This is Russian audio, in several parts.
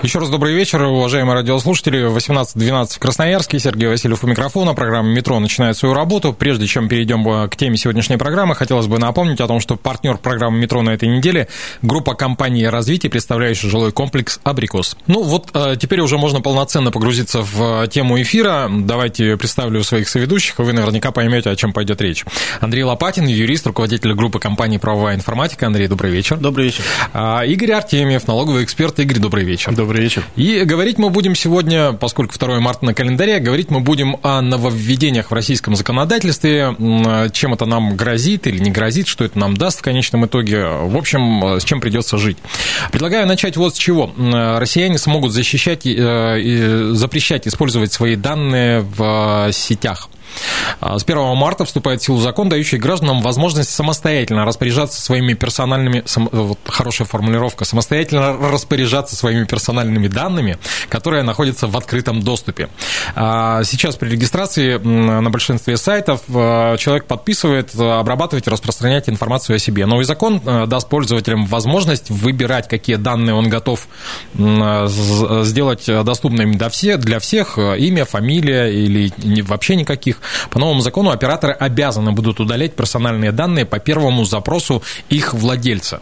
Еще раз добрый вечер, уважаемые радиослушатели. 18.12 в Красноярске. Сергей Васильев у микрофона. Программа «Метро» начинает свою работу. Прежде чем перейдем э, к теме сегодняшней программы, хотелось бы напомнить о том, что партнер программы «Метро» на этой неделе – группа компании развития, представляющая жилой комплекс «Абрикос». Ну вот, э, теперь уже можно полноценно погрузиться в э, тему эфира. Давайте представлю своих соведущих, вы наверняка поймете, о чем пойдет речь. Андрей Лопатин, юрист, руководитель группы компании «Правовая информатика». Андрей, добрый вечер. Добрый вечер. А, Игорь Артемьев, налоговый эксперт. Игорь, добрый вечер. Добрый вечер. И говорить мы будем сегодня, поскольку 2 марта на календаре, говорить мы будем о нововведениях в российском законодательстве, чем это нам грозит или не грозит, что это нам даст в конечном итоге, в общем, с чем придется жить. Предлагаю начать вот с чего. Россияне смогут защищать и запрещать использовать свои данные в сетях. А, с 1 марта вступает в силу закон, дающий гражданам возможность самостоятельно распоряжаться своими персональными, вот хорошая формулировка, самостоятельно распоряжаться своими персональными данными, которые находятся в открытом доступе. А, сейчас при регистрации на большинстве сайтов а, человек подписывает обрабатывать и распространять информацию о себе. Новый закон даст пользователям возможность выбирать, какие данные он готов сделать доступными для всех, имя, фамилия или вообще никаких их. По новому закону операторы обязаны будут удалять персональные данные по первому запросу их владельца.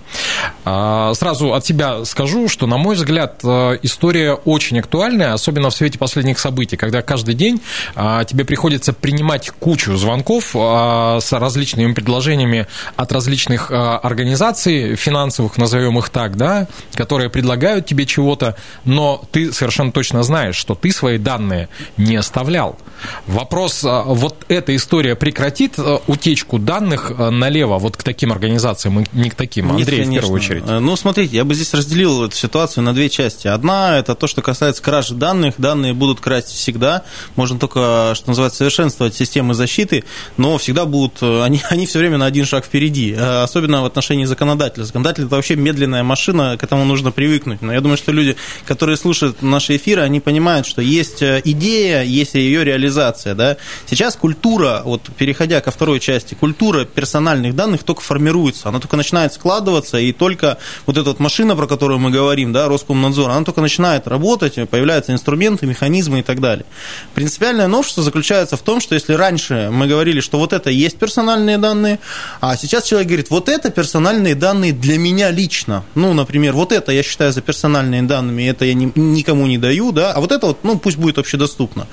А, сразу от себя скажу, что, на мой взгляд, э, история очень актуальная, особенно в свете последних событий, когда каждый день а, тебе приходится принимать кучу звонков а, с различными предложениями от различных организаций финансовых, назовем их так, да, которые предлагают тебе чего-то, но ты совершенно точно знаешь, что ты свои данные не оставлял. Вопрос, вот эта история прекратит э, утечку данных э, налево вот к таким организациям, не к таким? Андрей, Нет, в первую очередь. Э, ну, смотрите, я бы здесь разделил эту ситуацию на две части. Одна – это то, что касается кражи данных. Данные будут красть всегда. Можно только, что называется, совершенствовать системы защиты, но всегда будут, они, они все время на один шаг впереди, особенно в отношении законодателя. Законодатель – это вообще медленная машина, к этому нужно привыкнуть. Но я думаю, что люди, которые слушают наши эфиры, они понимают, что есть идея, есть ее реализация. Да? Сейчас культура, вот переходя ко второй части, культура персональных данных только формируется, она только начинает складываться, и только вот эта вот машина, про которую мы говорим, да, Роскомнадзор, она только начинает работать, появляются инструменты, механизмы и так далее. Принципиальное новшество заключается в том, что если раньше мы говорили, что вот это есть персональные данные, а сейчас человек говорит, вот это персональные данные для меня лично. Ну, например, вот это я считаю за персональные данными, это я никому не даю, да, а вот это вот, ну, пусть будет общедоступно.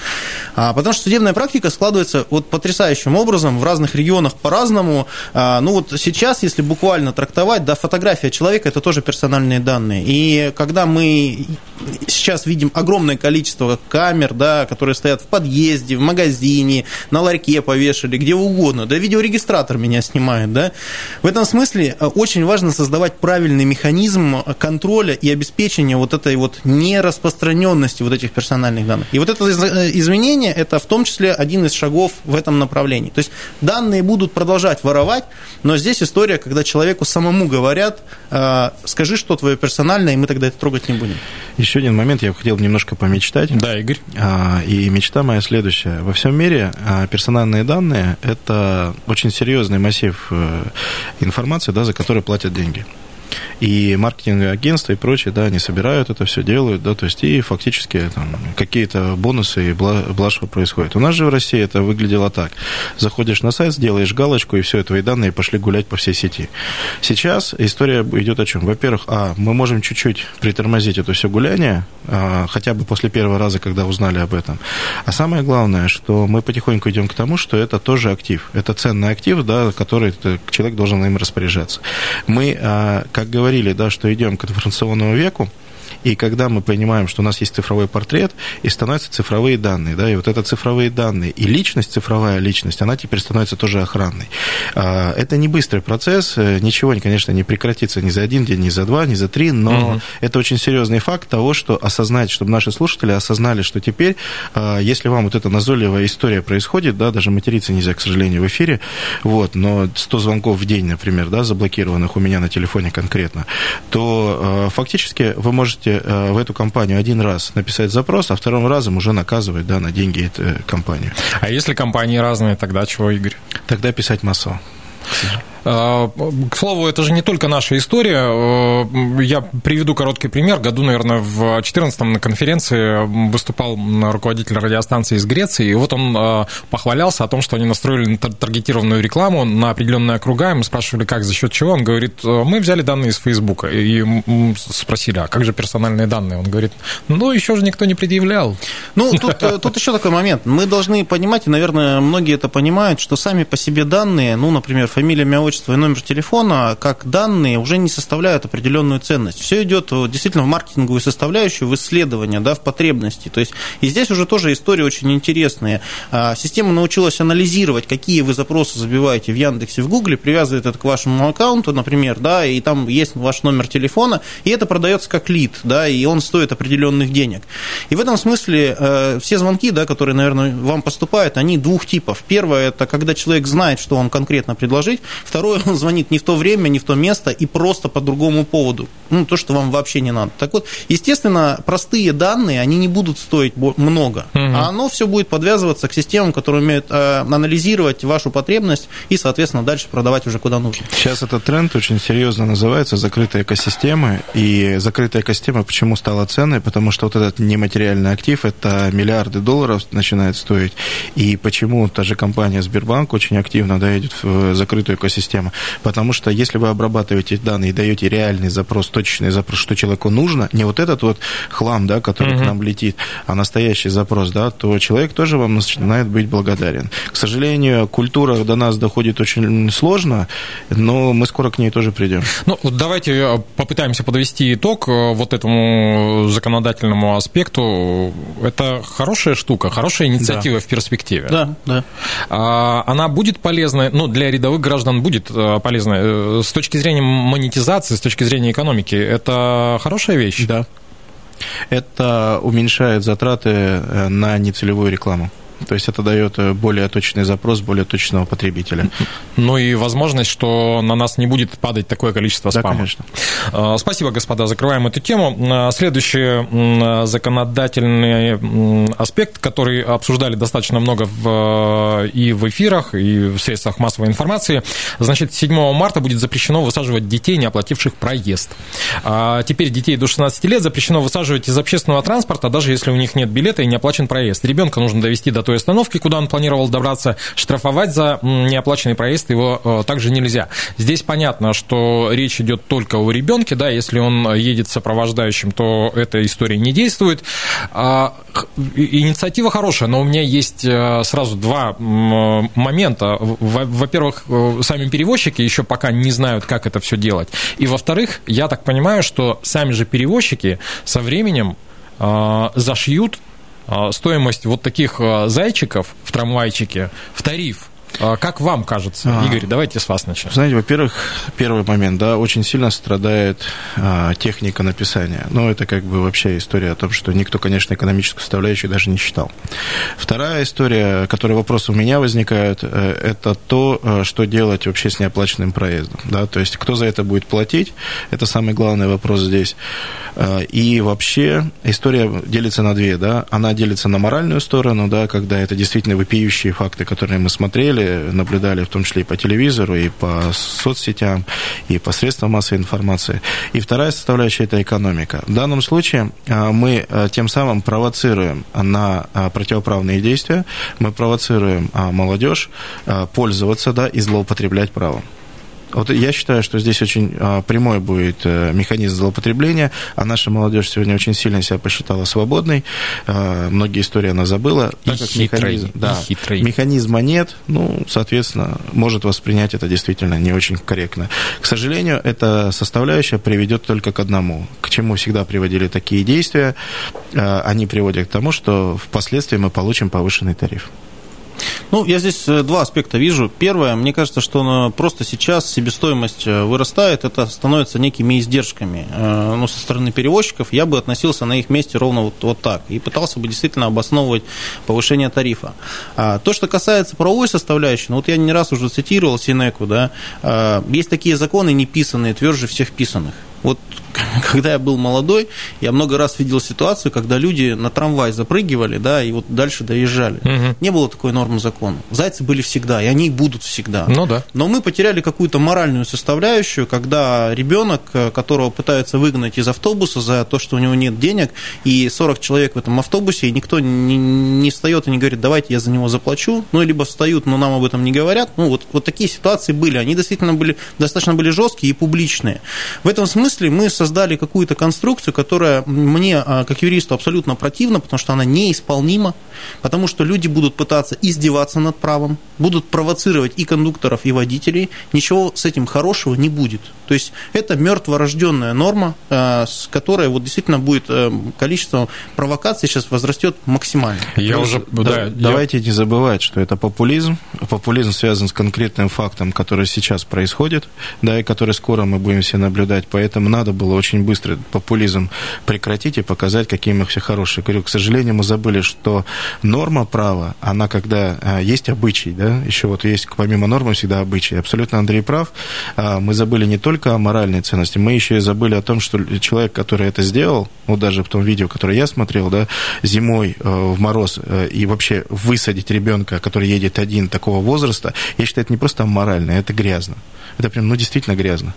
А, потому что судебная практика складывается вот потрясающим образом, в разных регионах по-разному. А, ну вот сейчас, если буквально трактовать, да, фотография человека – это тоже персональные данные. И когда мы сейчас видим огромное количество камер, да, которые стоят в подъезде, в магазине, на ларьке повешали, где угодно, да, видеорегистратор меня снимает, да. В этом смысле э, очень важно создавать правильный механизм контроля и обеспечения вот этой вот нераспространенности вот этих персональных данных. И вот это э, изменение – это в том числе один из шагов в этом направлении. То есть данные будут продолжать воровать, но здесь история, когда человеку самому говорят, «Э, скажи, что твое персональное, и мы тогда это трогать не будем. Еще один момент, я хотел немножко помечтать. Да, Игорь. А, и мечта моя следующая. Во всем мире а, персональные данные – это очень серьезный массив э, информации, да, за который платят деньги и маркетинговые агентства и прочее, да, они собирают это все, делают, да, то есть и фактически там какие-то бонусы и блажь происходит. У нас же в России это выглядело так. Заходишь на сайт, сделаешь галочку, и все, твои данные пошли гулять по всей сети. Сейчас история идет о чем? Во-первых, а, мы можем чуть-чуть притормозить это все гуляние, а, хотя бы после первого раза, когда узнали об этом. А самое главное, что мы потихоньку идем к тому, что это тоже актив. Это ценный актив, да, который человек должен им распоряжаться. Мы, а, как говорили, да, что идем к информационному веку, И когда мы понимаем, что у нас есть цифровой портрет, и становятся цифровые данные, да, и вот это цифровые данные, и личность, цифровая личность, она теперь становится тоже охранной. А, это не быстрый процесс, э, ничего, конечно, не прекратится ни за один день, ни за два, ни за три, но угу. это очень серьезный факт того, что осознать, чтобы наши слушатели осознали, что теперь, а, если вам вот эта назойливая история происходит, да, даже материться нельзя, к сожалению, в эфире, вот, но 100 звонков в день, например, да, заблокированных у меня на телефоне конкретно, то а, фактически вы можете в эту компанию один раз написать запрос, а вторым разом уже наказывать, да, на деньги эту компанию. А если компании разные, тогда чего, Игорь? Тогда писать массово. А, к слову, это же не только наша история. А, я приведу короткий пример. Году, наверное, в 2014-м на конференции выступал руководитель радиостанции из Греции, и вот он а, похвалялся о том, что они настроили таргетированную рекламу на определенные округа. И мы спрашивали, как, за счет чего. Он говорит, мы взяли данные из Фейсбука. И спросили, а как же персональные данные? Он говорит, ну, еще же никто не предъявлял. Ну, тут, э, тут еще такой момент. Мы должны понимать, и, наверное, многие это понимают, что сами по себе данные, ну, например, фамилия, имя, отчество и номер телефона, как данные, уже не составляют определенную ценность. Все идет действительно в маркетинговую составляющую, в исследование, да, в потребности. То есть, и здесь уже тоже история очень интересная. А, система научилась анализировать, какие вы запросы забиваете в Яндексе, в Гугле, привязывает это к вашему аккаунту, например, да, и там есть ваш номер телефона, и это продается как лид, да, и он стоит определенных денег. И в этом смысле э, все звонки, да, которые, наверное, вам поступают, они двух типов. Первое, это когда человек знает, что вам конкретно предложить. Второе, он звонит не в то время, не в то место и просто по другому поводу. Ну, то, что вам вообще не надо. Так вот, естественно, простые данные, они не будут стоить много, угу. а оно все будет подвязываться к системам, которые умеют э, анализировать вашу потребность и, соответственно, дальше продавать уже куда нужно. Сейчас этот тренд очень серьезно называется закрытые экосистемы. И закрытая экосистема почему стала ценной? Потому что вот этот нематериальный актив, это миллиарды долларов начинает стоить. И почему та же компания Сбербанк очень активно да, идет в закрытую экосистему. Потому что если вы обрабатываете данные и даете реальный запрос, точечный запрос, что человеку нужно, не вот этот вот хлам, да, который угу. к нам летит, а настоящий запрос, да, то человек тоже вам начинает быть благодарен. К сожалению, культура до нас доходит очень сложно, но мы скоро к ней тоже придем. Ну, давайте э, попытаемся подвести итог э, вот этому законодательному аспекту. Это хорошая штука, хорошая инициатива да. в перспективе. Да, да. А, она будет полезна, ну, для рядовых граждан будет э, полезна. Э, с точки зрения монетизации, с точки зрения экономики, это хорошая вещь? Да. Это уменьшает затраты э, на нецелевую рекламу. То есть это дает э, более точный запрос более точного потребителя. Ну и возможность, что на нас не будет падать такое количество спама. Да, конечно. А, спасибо, господа. Закрываем эту тему. А, следующий законодательный аспект, который обсуждали достаточно много в, и в эфирах, и в средствах массовой информации. Значит, 7 марта будет запрещено высаживать детей, не оплативших проезд. А теперь детей до 16 лет запрещено высаживать из общественного транспорта, даже если у них нет билета и не оплачен проезд. Ребенка нужно довести до той той остановки, куда он планировал добраться, штрафовать за неоплаченный проезд его э, также нельзя. Здесь понятно, что речь идет только о ребенке, да, если он едет сопровождающим, то эта история не действует. А, инициатива хорошая, но у меня есть э, сразу два момента. Во-первых, э, сами перевозчики еще пока не знают, как это все делать. И во-вторых, я так понимаю, что сами же перевозчики со временем зашьют стоимость вот таких а, зайчиков в трамвайчике в тариф а как вам кажется, а, Игорь, давайте с вас начнем. Знаете, во-первых, первый момент, да, очень сильно страдает а, техника написания. Ну, это как бы вообще история о том, что никто, конечно, экономическую составляющую даже не считал. Вторая история, которая вопросы у меня возникают, э, это то, э, что делать вообще с неоплаченным проездом. Да? То есть, кто за это будет платить, это самый главный вопрос здесь. Э, и вообще история делится на две. Да? Она делится на моральную сторону, да, когда это действительно вопиющие факты, которые мы смотрели, наблюдали, наблюдали в том числе и по телевизору, и по соцсетям, и по средствам массовой информации. И вторая составляющая – это экономика. В данном случае а, мы а, тем самым провоцируем на а, противоправные действия, мы провоцируем молодежь пользоваться да, и злоупотреблять правом. Вот я считаю, что здесь очень а, прямой будет э, механизм злоупотребления, а наша молодежь сегодня очень сильно себя посчитала свободной, а, многие истории она забыла. И так как хитрой, механизм, да, хитрой. механизма нет, ну, соответственно, может воспринять это действительно не очень корректно. К сожалению, эта составляющая приведет только к одному. К чему всегда приводили такие действия? А, они приводят к тому, что впоследствии мы получим повышенный тариф. Ну, я здесь э, два аспекта вижу. Первое, мне кажется, что просто сейчас себестоимость э, вырастает, это становится некими издержками. Э, ну, со стороны перевозчиков я бы относился на их месте ровно вот, вот так и пытался бы действительно обосновывать повышение тарифа. А то, что касается правовой составляющей, ну, вот я не раз уже цитировал Синеку, да, есть такие законы неписанные, тверже всех писанных. Вот когда я был молодой, я много раз видел ситуацию, когда люди на трамвай запрыгивали, да, и вот дальше доезжали. Угу. Не было такой нормы закона. Зайцы были всегда, и они будут всегда. Ну да. Но мы потеряли какую-то моральную составляющую, когда ребенок, которого пытаются выгнать из автобуса за то, что у него нет денег, и 40 человек в этом автобусе, и никто не, не встает и не говорит, давайте я за него заплачу, ну, либо встают, но нам об этом не говорят. Ну, вот, вот такие ситуации были. Они действительно были, достаточно были жесткие и публичные. В этом смысле мы создали какую-то конструкцию, которая мне, а, как юристу, абсолютно противна, потому что она неисполнима, потому что люди будут пытаться издеваться над правом, будут провоцировать и кондукторов, и водителей. Ничего с этим хорошего не будет. То есть это мертворожденная норма, а, с которой вот действительно будет э, количество провокаций сейчас возрастет максимально. Я уже, да, да, давайте я... не забывать, что это популизм. Популизм связан с конкретным фактом, который сейчас происходит, да, и который скоро мы будем все наблюдать. Поэтому надо было очень быстро популизм прекратить и показать, какие мы все хорошие. Говорю, к сожалению, мы забыли, что норма права, она когда а, есть обычай, да, еще вот есть помимо нормы всегда обычай. Абсолютно Андрей прав. А, мы забыли не только о моральной ценности, мы еще и забыли о том, что человек, который это сделал, вот даже в том видео, которое я смотрел, да, зимой э, в мороз э, и вообще высадить ребенка, который едет один такого возраста, я считаю, это не просто морально, это грязно. Это прям, ну, действительно грязно.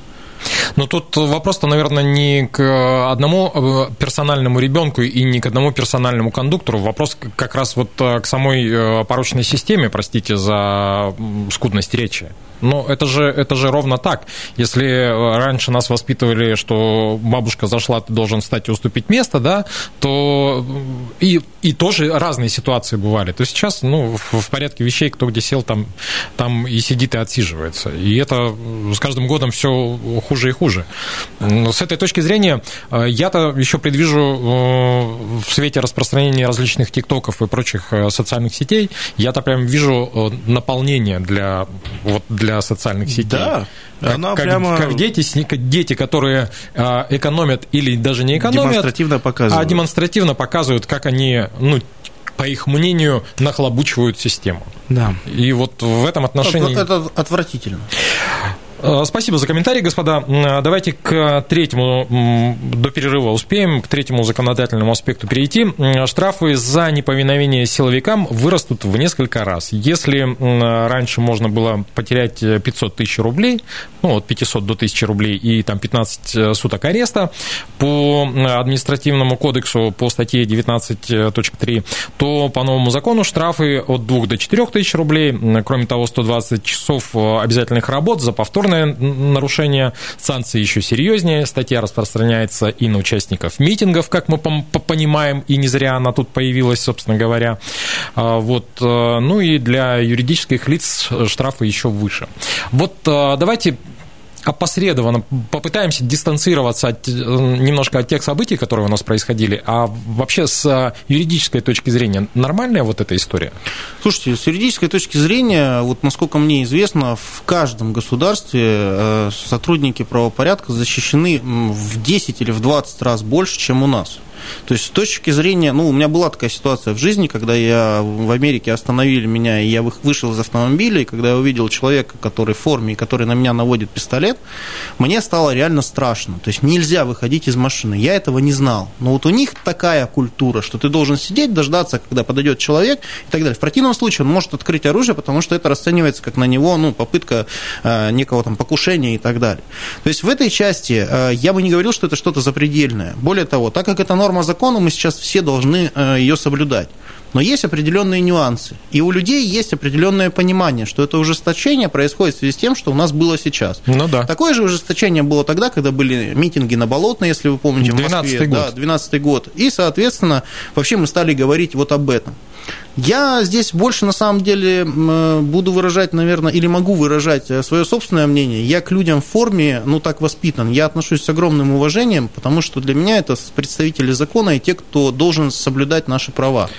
Но тут вопрос-то, наверное, не к одному э, персональному ребенку и не к одному персональному кондуктору. Вопрос как раз вот э, к самой э, порочной системе, простите за скудность речи. Но это же, это же ровно так. Если раньше нас воспитывали, что бабушка зашла, ты должен встать и уступить место, да, то и, и тоже разные ситуации бывали. То сейчас, ну, в порядке вещей, кто где сел, там, там и сидит и отсиживается. И это с каждым годом все хуже и хуже. С этой точки зрения я-то еще предвижу э, в свете распространения различных тиктоков и прочих э, социальных сетей, я-то прям вижу э, наполнение для, вот, для для социальных сетей. Да, как, она как, прямо... как дети, дети, которые а, экономят или даже не экономят, демонстративно показывают. а демонстративно показывают, как они, ну, по их мнению, нахлобучивают систему. Да. И вот в этом отношении... Это, это отвратительно. Э, спасибо за комментарий, господа. Э, давайте к третьему, до перерыва успеем, к третьему законодательному аспекту перейти. Штрафы за неповиновение силовикам вырастут в несколько раз. Если раньше можно было потерять 500 тысяч рублей, ну, от 500 до 1000 рублей и там 15 э, суток ареста по административному кодексу по статье 19.3, то по новому закону штрафы от 2 до 4 тысяч рублей, кроме того, 120 часов обязательных работ за повтор повторное нарушение, санкции еще серьезнее. Статья распространяется и на участников митингов, как мы понимаем, и не зря она тут появилась, собственно говоря. А, вот. Э, ну и для юридических лиц штрафы еще выше. Вот э, давайте опосредованно попытаемся дистанцироваться от, э, немножко от тех событий, которые у нас происходили, а вообще с э, юридической точки зрения нормальная вот эта история? Слушайте, с юридической точки зрения, вот насколько мне известно, в каждом государстве э, сотрудники правопорядка защищены в 10 или в 20 раз больше, чем у нас. То есть с точки зрения, ну, у меня была такая ситуация в жизни, когда я в Америке остановили меня, и я вышел из автомобиля, и когда я увидел человека, который в форме, и который на меня наводит пистолет, мне стало реально страшно. То есть нельзя выходить из машины. Я этого не знал. Но вот у них такая культура, что ты должен сидеть, дождаться, когда подойдет человек и так далее. В противном случае он может открыть оружие, потому что это расценивается как на него ну, попытка э, некого там покушения и так далее. То есть в этой части э, я бы не говорил, что это что-то запредельное. Более того, так как это норма закона, мы сейчас все должны э, ее соблюдать. Но есть определенные нюансы. И у людей есть определенное понимание, что это ужесточение происходит в связи с тем, что у нас было сейчас. Ну да. Такое же ужесточение было тогда, когда были митинги на Болотной, если вы помните, в Москве. 12 год. Да, 12 год. И, соответственно, вообще мы стали говорить вот об этом. Я здесь больше, на самом деле, буду выражать, наверное, или могу выражать э, свое собственное мнение. Я к людям в форме, ну, так воспитан. Я отношусь с огромным уважением, потому что для меня это представители закона и те, кто должен соблюдать наши права.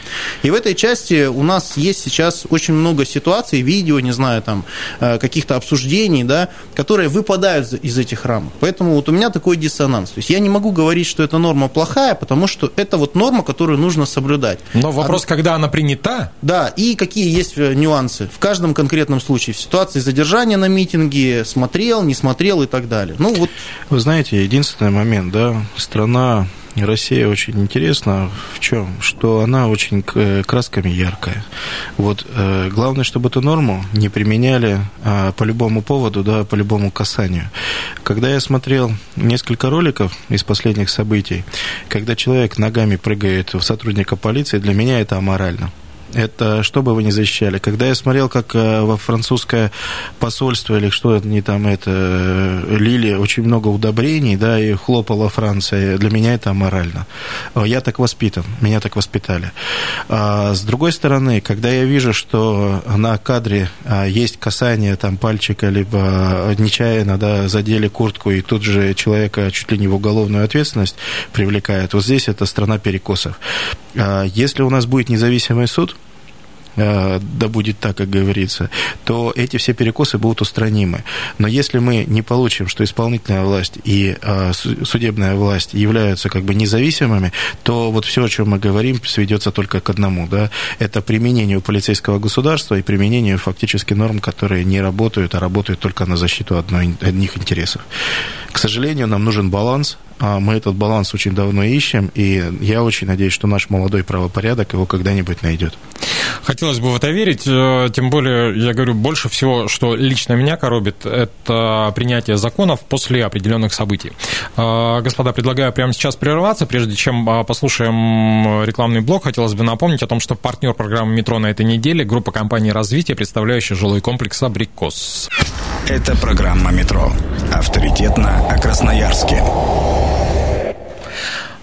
И в этой части у нас есть сейчас очень много ситуаций, видео, не знаю, там, э, каких-то обсуждений, да, которые выпадают из этих рамок. Поэтому вот у меня такой диссонанс. То есть я не могу говорить, что эта норма плохая, потому что это вот норма, которую нужно соблюдать. Но вопрос, а... когда она принята, да, и какие есть э, нюансы в каждом конкретном случае. В ситуации задержания на митинге, смотрел, не смотрел и так далее. Ну, вот... Вы знаете, единственный момент, да, страна Россия очень интересна в чем? Что она очень красками яркая. Вот э, главное, чтобы эту норму не применяли э, по любому поводу, да, по любому касанию. Когда я смотрел несколько роликов из последних событий, когда человек ногами прыгает в сотрудника полиции, для меня это аморально. Это что бы вы ни защищали. Когда я смотрел, как э, во французское посольство или что это не там это э, лили очень много удобрений, да, и хлопала Франция, для меня это аморально. Э, я так воспитан, меня так воспитали. А с другой стороны, когда я вижу, что на кадре есть касание там пальчика, либо нечаянно, да, задели куртку, и тут же человека чуть ли не в уголовную ответственность привлекает, вот здесь это страна перекосов. А если у нас будет независимый суд, Э, да будет так, как говорится, то эти все перекосы будут устранимы. Но если мы не получим, что исполнительная власть и э, судебная власть являются как бы независимыми, то вот все, о чем мы говорим, сведется только к одному. Да? Это применению полицейского государства и применению фактически норм, которые не работают, а работают только на защиту одной, одних интересов. К сожалению, нам нужен баланс, а мы этот баланс очень давно ищем, и я очень надеюсь, что наш молодой правопорядок его когда-нибудь найдет. Хотелось бы в это верить, э, тем более, я говорю, больше всего, что лично меня коробит, это принятие законов после определенных событий. Э, господа, предлагаю прямо сейчас прерваться, прежде чем э, послушаем рекламный блок, хотелось бы напомнить о том, что партнер программы «Метро» на этой неделе – группа компаний развития, представляющая жилой комплекс «Абрикос». Это программа «Метро». Авторитетно о Красноярске.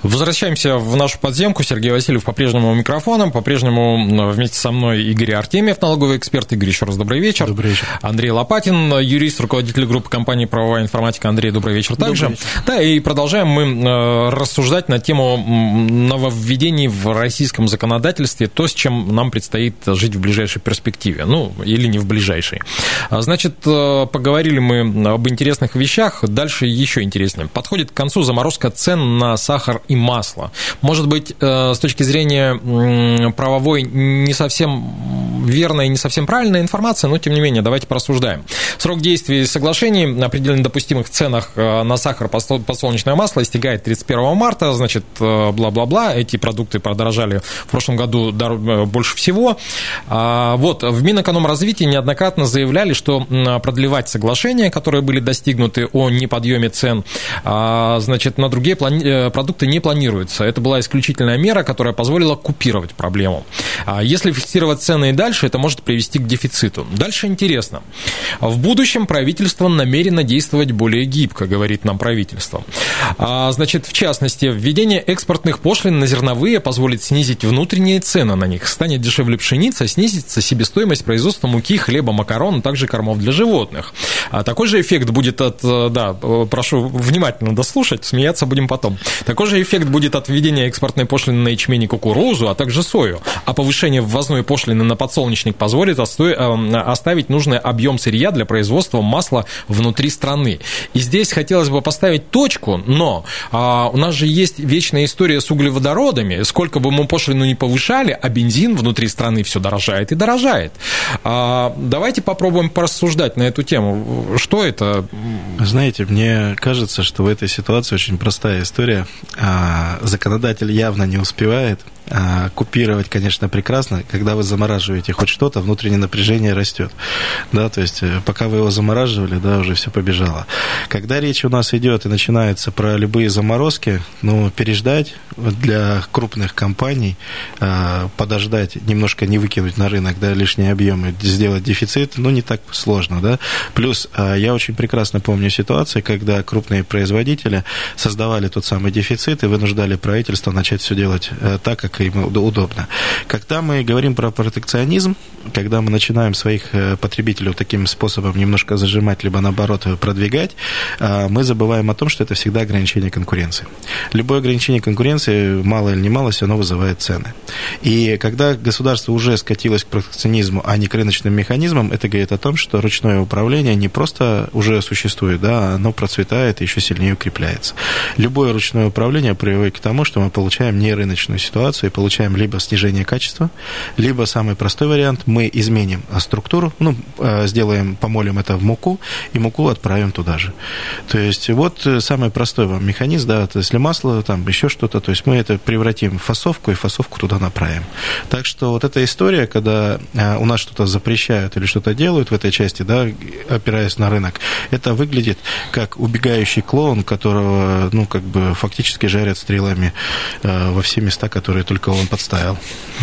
Возвращаемся в нашу подземку. Сергей Васильев по-прежнему у микрофона. По-прежнему вместе со мной Игорь Артемьев, налоговый эксперт. Игорь, еще раз добрый вечер. Добрый вечер. Андрей Лопатин, юрист, руководитель группы компании «Правовая информатика». Андрей, добрый вечер также. Добрый вечер. Да, и продолжаем мы рассуждать на тему нововведений в российском законодательстве, то, с чем нам предстоит жить в ближайшей перспективе. Ну, или не в ближайшей. А, значит, э, поговорили мы об интересных вещах. Дальше еще интереснее. Подходит к концу заморозка цен на сахар и и масло. Может быть, э, с точки зрения правовой не совсем верная и не совсем правильная информация, но тем не менее, давайте порассуждаем. Срок действия соглашений определенно допустимых ценах э, на сахар, подсолнечное масло истекает 31 марта, значит, э, бла-бла-бла, эти продукты продорожали в прошлом году больше всего. А, вот, в Минэкономразвитии неоднократно заявляли, что продлевать соглашения, которые были достигнуты о неподъеме цен, а, значит, на другие продукты не планируется. Это была исключительная мера, которая позволила купировать проблему. А если фиксировать цены и дальше, это может привести к дефициту. Дальше интересно. В будущем правительство намерено действовать более гибко, говорит нам правительство. А, значит, в частности, введение экспортных пошлин на зерновые позволит снизить внутренние цены на них. Станет дешевле пшеница, снизится себестоимость производства муки, хлеба, макарон, а также кормов для животных. А такой же эффект будет от... Да, прошу внимательно дослушать, смеяться будем потом. Такой же эффект будет от введения экспортной пошлины на ячмень и кукурузу, а также сою. А повышение ввозной пошлины на подсолнечник позволит э, оставить нужный объем сырья для производства масла внутри страны. И здесь хотелось бы поставить точку, но а, у нас же есть вечная история с углеводородами. Сколько бы мы пошлину не повышали, а бензин внутри страны все дорожает и дорожает. А, давайте попробуем порассуждать на эту тему. Что это? Знаете, мне кажется, что в этой ситуации очень простая история. А, законодатель явно не успевает, А, купировать, конечно, прекрасно. Когда вы замораживаете хоть что-то, внутреннее напряжение растет. Да, то есть э, пока вы его замораживали, да, уже все побежало. Когда речь у нас идет и начинается про любые заморозки, ну, переждать для крупных компаний, а, подождать, немножко не выкинуть на рынок да, лишние объемы, сделать дефицит, ну, не так сложно. Да? Плюс а, я очень прекрасно помню ситуации, когда крупные производители создавали тот самый дефицит и вынуждали правительство начать все делать э, так, как им удобно. Когда мы говорим про протекционизм, когда мы начинаем своих э, потребителей таким способом немножко зажимать, либо наоборот продвигать, а, мы забываем о том, что это всегда ограничение конкуренции. Любое ограничение конкуренции, мало или не мало, все равно вызывает цены. И когда государство уже скатилось к протекционизму, а не к рыночным механизмам, это говорит о том, что ручное управление не просто уже существует, да, оно процветает и еще сильнее укрепляется. Любое ручное управление приводит к тому, что мы получаем нерыночную ситуацию и получаем либо снижение качества, либо самый простой вариант, мы изменим структуру, ну, э, сделаем, помолим это в муку, и муку отправим туда же. То есть вот самый простой вам механизм, да, то если масло, там еще что-то, то есть мы это превратим в фасовку и фасовку туда направим. Так что вот эта история, когда э, у нас что-то запрещают или что-то делают в этой части, да, опираясь на рынок, это выглядит как убегающий клоун, которого, ну, как бы фактически жарят стрелами э, во все места, которые только он подставил.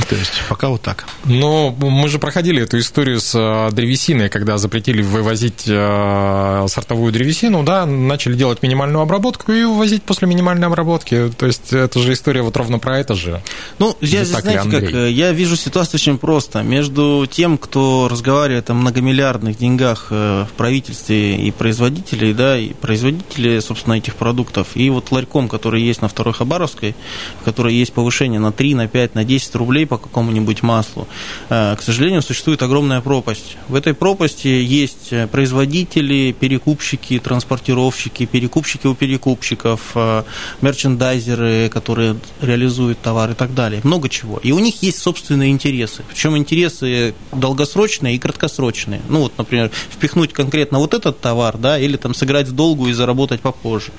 То есть пока вот так. Но мы же проходили эту историю с э, древесиной, когда запретили вывозить сортовую древесину, да, начали делать минимальную обработку и вывозить после минимальной обработки. То есть это же история вот ровно про это же. Ну, я, здесь, знаете, как, я вижу ситуацию очень просто. Между тем, кто разговаривает о многомиллиардных деньгах э, в правительстве и производителей, да, и производители, собственно, этих продуктов, и вот ларьком, который есть на Второй Хабаровской, в которой есть повышение на 3, на 5, на 10 рублей по какому-нибудь маслу, э, к сожалению, существует огромная пропасть. В этой пропасти есть производители, перекупщики, транспортировщики, перекупщики у перекупщиков, э, мерчендайзеры, которые реализуют товар и так далее. Много чего. И у них есть собственные интересы. Причем интересы долгосрочные и краткосрочные. Ну вот, например, впихнуть конкретно вот этот товар, да, или там сыграть в долгу и заработать попозже.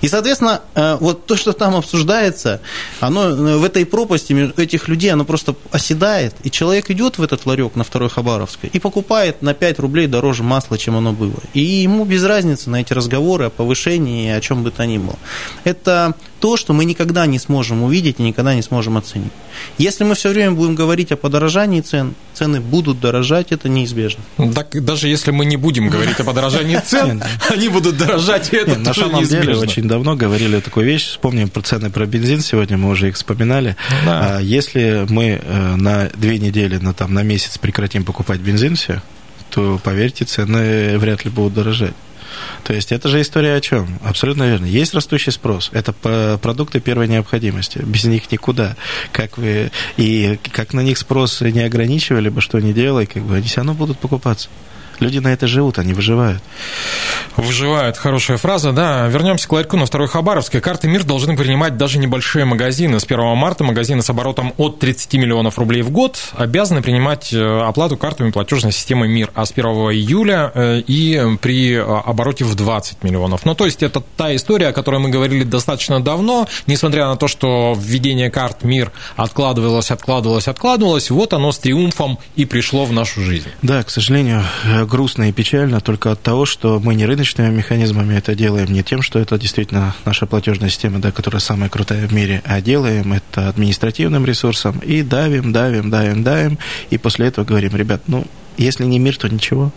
И, соответственно, э, вот то, что там обсуждается, оно э, в этой пропасти этих людей, оно просто оседает, и человек идет в этот ларек на Второй Хабаровской и покупает на 5 рублей дороже масла, чем оно было. И ему без разницы на эти разговоры о повышении, о чем бы то ни было. Это то, что мы никогда не сможем увидеть и никогда не сможем оценить. Если мы все время будем говорить о подорожании цен, цены будут дорожать, это неизбежно. Так даже если мы не будем говорить о подорожании цен, они будут дорожать, и это На самом деле, очень давно говорили такую вещь, вспомним про цены про бензин, сегодня мы уже их вспоминали. А если мы э, на две недели, на, там, на месяц прекратим покупать бензин все, то, поверьте, цены вряд ли будут дорожать. То есть это же история о чем? Абсолютно верно. Есть растущий спрос. Это продукты первой необходимости. Без них никуда. Как вы и как на них спрос не ограничивали бы, что не делай, как бы они все равно будут покупаться. Люди на это живут, они выживают. Выживают, хорошая фраза, да. Вернемся к ларьку на второй Хабаровской. Карты МИР должны принимать даже небольшие магазины. С 1 марта магазины с оборотом от 30 миллионов рублей в год обязаны принимать э, оплату картами платежной системы МИР, а с 1 июля э, и при э, обороте в 20 миллионов. Ну, то есть это та история, о которой мы говорили достаточно давно, несмотря на то, что введение карт МИР откладывалось, откладывалось, откладывалось, вот оно с триумфом и пришло в нашу жизнь. Да, к сожалению, грустно и печально только от того, что мы не рыночными механизмами это делаем, не тем, что это действительно наша платежная система, да, которая самая крутая в мире, а делаем это административным ресурсом. И давим, давим, давим, давим, и после этого говорим, ребят, ну, если не мир, то ничего.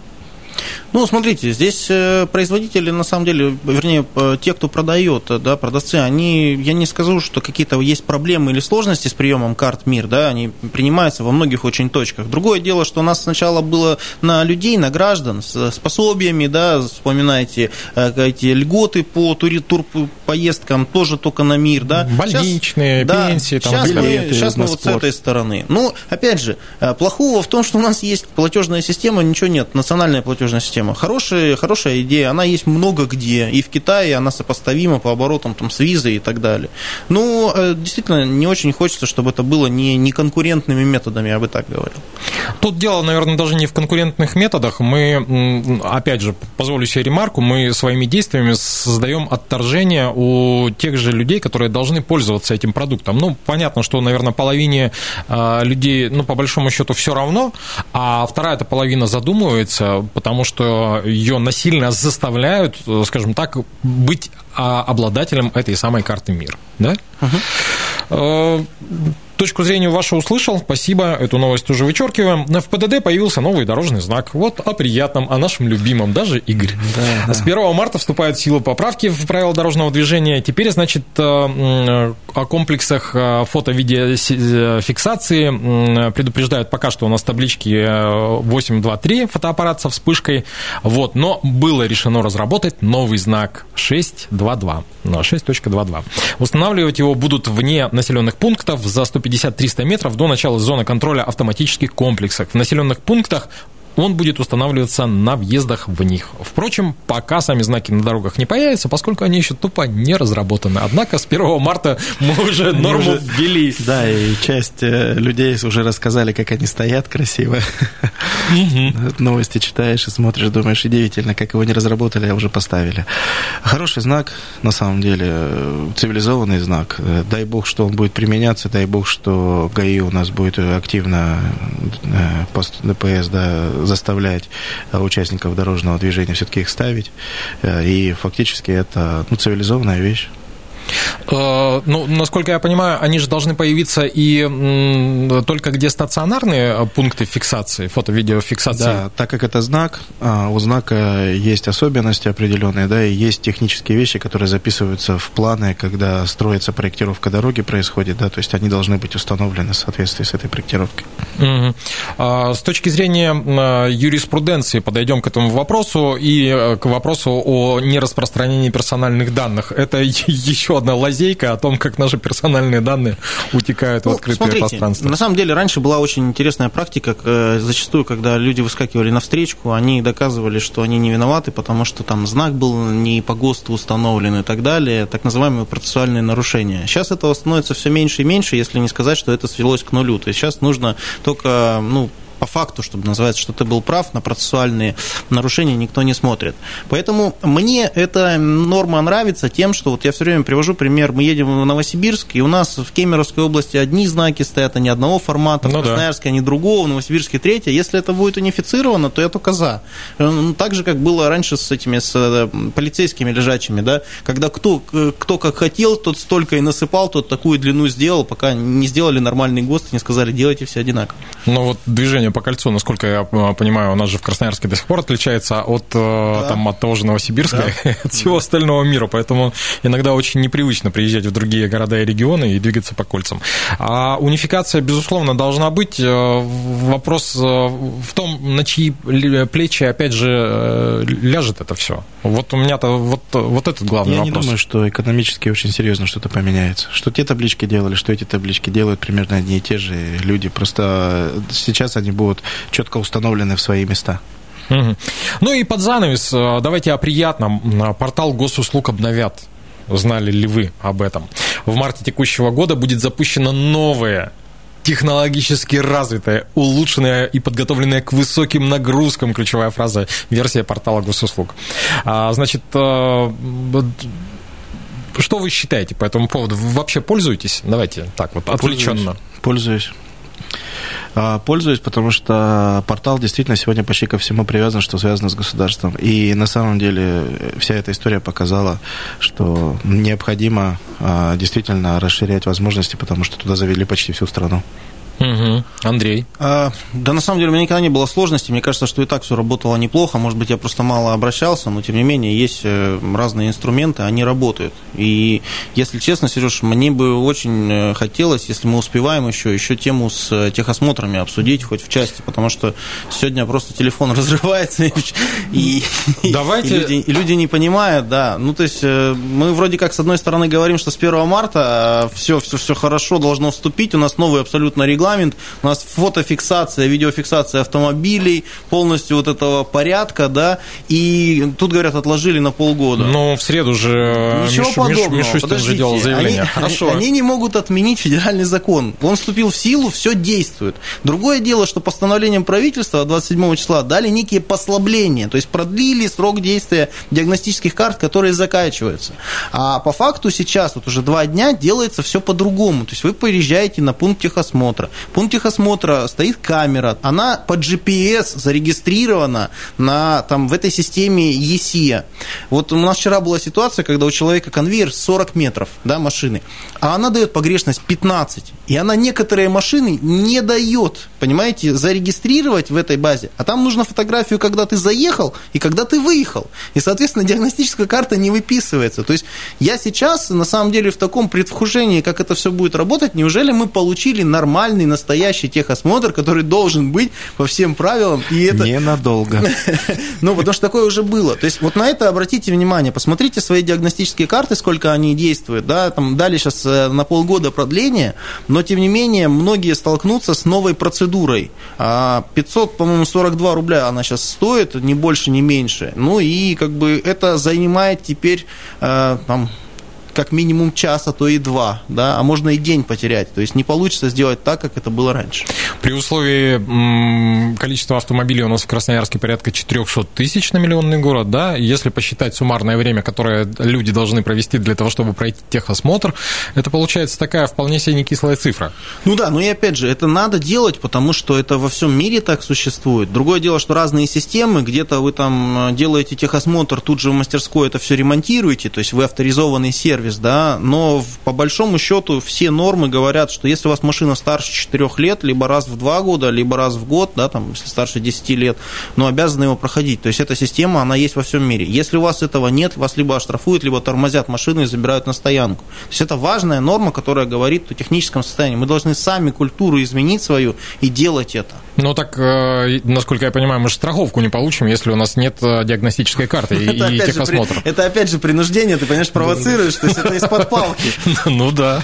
Ну, смотрите, здесь э, производители, на самом деле, вернее, те, кто продает, да, продавцы, они, я не скажу, что какие-то есть проблемы или сложности с приемом карт МИР, да, они принимаются во многих очень точках. Другое дело, что у нас сначала было на людей, на граждан с пособиями, да, вспоминайте, э, эти льготы по тур, тур поездкам тоже только на МИР, да. Больничные, сейчас, пенсии, там, сейчас билеты, мы, сейчас мы вот с этой стороны. Ну, опять же, э, плохого в том, что у нас есть платежная система, ничего нет, национальная платежная платежная система. Хорошая, хорошая идея, она есть много где, и в Китае она сопоставима по оборотам там, с визой и так далее. Но э, действительно не очень хочется, чтобы это было не, не конкурентными методами, я бы так говорил. Тут дело, наверное, даже не в конкурентных методах. Мы, опять же, позволю себе ремарку, мы своими действиями создаем отторжение у тех же людей, которые должны пользоваться этим продуктом. Ну, понятно, что, наверное, половине а, людей, ну, по большому счету, все равно, а вторая эта половина задумывается, потому что ее насильно заставляют, скажем так, быть а, обладателем этой самой карты МИР. Да? Угу. Точку зрения вашу услышал, спасибо, эту новость уже вычеркиваем. В ПДД появился новый дорожный знак. Вот о приятном, о нашем любимом, даже Игорь. Да, да. С 1 марта вступают в силу поправки в правила дорожного движения. Теперь, значит, э, о комплексах э, фото-видеофиксации предупреждают пока что у нас таблички 823 э, фотоаппарат со вспышкой. Вот, но было решено разработать новый знак 622. 6.22. Устанавливать его будут вне населенных пунктов за 150 150-300 метров до начала зоны контроля автоматических комплексов. В населенных пунктах он будет устанавливаться на въездах в них. Впрочем, пока сами знаки на дорогах не появятся, поскольку они еще тупо не разработаны. Однако с 1 марта мы уже норму ввели. Да, и часть э, людей уже рассказали, как они стоят красиво. Новости читаешь и смотришь, думаешь, удивительно, как его не разработали, а уже поставили. Хороший знак, на самом деле, э, цивилизованный знак. Э, дай бог, что он будет применяться, дай бог, что ГАИ у нас будет активно пост ДПС, да, заставлять э, участников дорожного движения все-таки их ставить. Э, и фактически это ну, цивилизованная вещь. Э, ну, насколько я понимаю, они же должны появиться и только где стационарные пункты фиксации, фото-видеофиксации. Да, так как это знак, а, у знака есть особенности определенные, да, и есть технические вещи, которые записываются в планы, когда строится проектировка дороги происходит, да, то есть они должны быть установлены в соответствии с этой проектировкой. Угу. с точки зрения юриспруденции подойдем к этому вопросу и э, к вопросу о нераспространении персональных данных. Это еще одна лазейка о том, как наши персональные данные утекают ну, в открытое смотрите, пространство. На самом деле, раньше была очень интересная практика, э, зачастую, когда люди выскакивали на встречку, они доказывали, что они не виноваты, потому что там знак был не по ГОСТу установлен и так далее, так называемые процессуальные нарушения. Сейчас этого становится все меньше и меньше, если не сказать, что это свелось к нулю. То есть сейчас нужно только ну, по факту, чтобы называется, что ты был прав, на процессуальные нарушения никто не смотрит. Поэтому мне эта норма нравится тем, что вот я все время привожу пример, мы едем в Новосибирск, и у нас в Кемеровской области одни знаки стоят, они одного формата, ну, в Красноярске да. они другого, в Новосибирске третье. Если это будет унифицировано, то я только за. Ну, так же, как было раньше с этими с э, полицейскими лежачими, да, когда кто, кто как хотел, тот столько и насыпал, тот такую длину сделал, пока не сделали нормальный ГОСТ, не сказали, делайте все одинаково. Ну вот движение по кольцу, насколько я э, понимаю, у нас же в Красноярске до сих пор отличается от, э, да. там, от того же Новосибирска, да. от всего остального мира, поэтому иногда очень непривычно приезжать в другие города и регионы и двигаться по кольцам. А унификация, безусловно, должна быть. Э, вопрос в том, на чьи плечи, опять же, ляжет это все. Вот у меня-то вот, вот этот главный я вопрос. Я не думаю, что экономически очень серьезно что-то поменяется. Что те таблички делали, что эти таблички делают примерно одни и те же люди. Просто сейчас они будут четко установлены в свои места. Ну и под занавес э, давайте о приятном. Портал госуслуг обновят. Знали ли вы об этом? В марте текущего года будет запущена новая технологически развитая, улучшенная и подготовленная к высоким нагрузкам, ключевая фраза, версия портала госуслуг. А, значит, э, что вы считаете по этому поводу? Вы вообще пользуетесь? Давайте так вот, отвлеченно. Пользуюсь. Пользуюсь. А, пользуюсь, потому что портал действительно сегодня почти ко всему привязан, что связано с государством. И на самом деле вся эта история показала, что необходимо а, действительно расширять возможности, потому что туда завели почти всю страну. Угу. Андрей? А, да, на самом деле, у меня никогда не было сложностей. Мне кажется, что и так все работало неплохо. Может быть, я просто мало обращался, но тем не менее есть э, разные инструменты, они работают. И, если честно, Сереж, мне бы очень э, хотелось, если мы успеваем еще, еще тему с э, техосмотрами обсудить, хоть в части, потому что сегодня просто телефон разрывается, и, Давайте... и, люди, и люди не понимают, да. Ну, то есть, мы вроде как, с одной стороны, говорим, что с 1 марта все, все, все хорошо должно вступить, у нас новый абсолютно регламент, регламент, у нас фотофиксация, видеофиксация автомобилей, полностью вот этого порядка, да, и тут, говорят, отложили на полгода. Ну, в среду же Ничего Миш, подобного. Миш, Мишустин же делал заявление. Они, Хорошо. Они не могут отменить федеральный закон. Он вступил в силу, все действует. Другое дело, что постановлением правительства 27 числа дали некие послабления, то есть продлили срок действия диагностических карт, которые заканчиваются. А по факту сейчас, вот уже два дня, делается все по-другому. То есть вы приезжаете на пункт техосмотра. Пункт техосмотра стоит камера, она по GPS зарегистрирована на, там, в этой системе ЕСИА. Вот у нас вчера была ситуация, когда у человека конвейер 40 метров да, машины, а она дает погрешность 15. И она некоторые машины не дает, понимаете, зарегистрировать в этой базе. А там нужно фотографию, когда ты заехал и когда ты выехал. И, соответственно, диагностическая карта не выписывается. То есть я сейчас, на самом деле, в таком предвкушении, как это все будет работать, неужели мы получили нормальный, настоящий техосмотр, который должен быть по всем правилам? И это... Ненадолго. Ну, потому что такое уже было. То есть вот на это обратите внимание, посмотрите свои диагностические карты, сколько они действуют, да, там дали сейчас э, на полгода продление, но тем не менее многие столкнутся с новой процедурой. 500, а по-моему, 42 рубля она сейчас стоит, ни больше, ни меньше. Ну и как бы это занимает теперь э, там как минимум час, а то и два, да, а можно и день потерять. То есть не получится сделать так, как это было раньше. При условии количества автомобилей у нас в Красноярске порядка 400 тысяч на миллионный город, да, если посчитать суммарное время, которое люди должны провести для того, чтобы пройти техосмотр, это получается такая вполне себе не кислая цифра. Ну да, но и опять же, это надо делать, потому что это во всем мире так существует. Другое дело, что разные системы, где-то вы там э, делаете техосмотр, тут же в мастерской это все ремонтируете, то есть вы авторизованный сервис, сервис, да, но по большому счету все нормы говорят, что если у вас машина старше 4 лет, либо раз в 2 года, либо раз в год, да, там, если старше 10 лет, но обязаны его проходить. То есть эта система, она есть во всем мире. Если у вас этого нет, вас либо оштрафуют, либо тормозят машину и забирают на стоянку. То есть это важная норма, которая говорит о техническом состоянии. Мы должны сами культуру изменить свою и делать это. Ну так, э, насколько я понимаю, мы же страховку не получим, если у нас нет э, диагностической карты и, и техосмотра. это опять же принуждение, ты, понимаешь, провоцируешь, то есть это из-под палки. Ну да.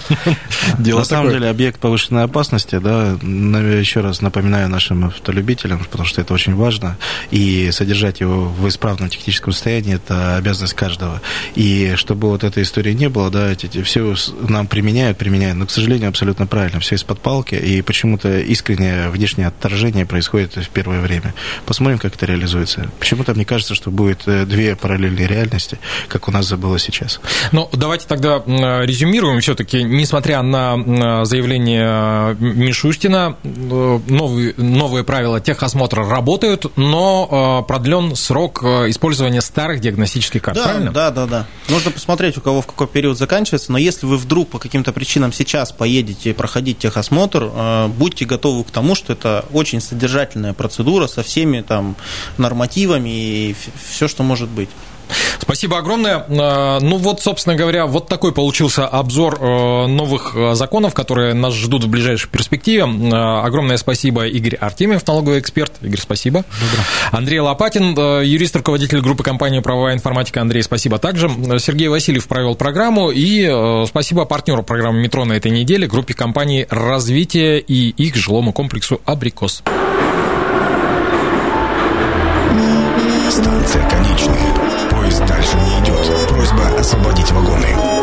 Дело На самом деле объект повышенной опасности, да, еще раз напоминаю нашим автолюбителям, потому что это очень важно, и содержать его в исправном техническом состоянии – это обязанность каждого. И чтобы вот этой истории не было, да, эти, все нам применяют, применяют, но, к сожалению, абсолютно правильно, все из-под палки, и почему-то искреннее внешнее отторжение происходит в первое время. Посмотрим, как это реализуется. Почему-то мне кажется, что будет э, две параллельные реальности, как у нас было сейчас. Ну, давайте тогда резюмируем все-таки, несмотря на заявление Мишустина, э, новые, новые правила техосмотра работают, но э, продлен срок использования старых диагностических карт, да, правильно? Да, да, да. Нужно посмотреть, у кого в какой период заканчивается, но если вы вдруг по каким-то причинам сейчас поедете проходить техосмотр, будьте готовы к тому, что это очень содержательная процедура со всеми там нормативами и все, что может быть. Спасибо огромное. А, ну вот, собственно говоря, вот такой получился обзор э, новых э, законов, которые нас ждут в ближайшей перспективе. А, огромное спасибо Игорь Артемьев, налоговый эксперт. Игорь, спасибо. Добро. Андрей Лопатин, э, юрист, руководитель группы компании «Правовая информатика». Андрей, спасибо также. Сергей Васильев провел программу. И спасибо партнеру программы «Метро» на этой неделе, группе компании «Развитие» и их жилому комплексу «Абрикос». Станция конечная освободить вагоны.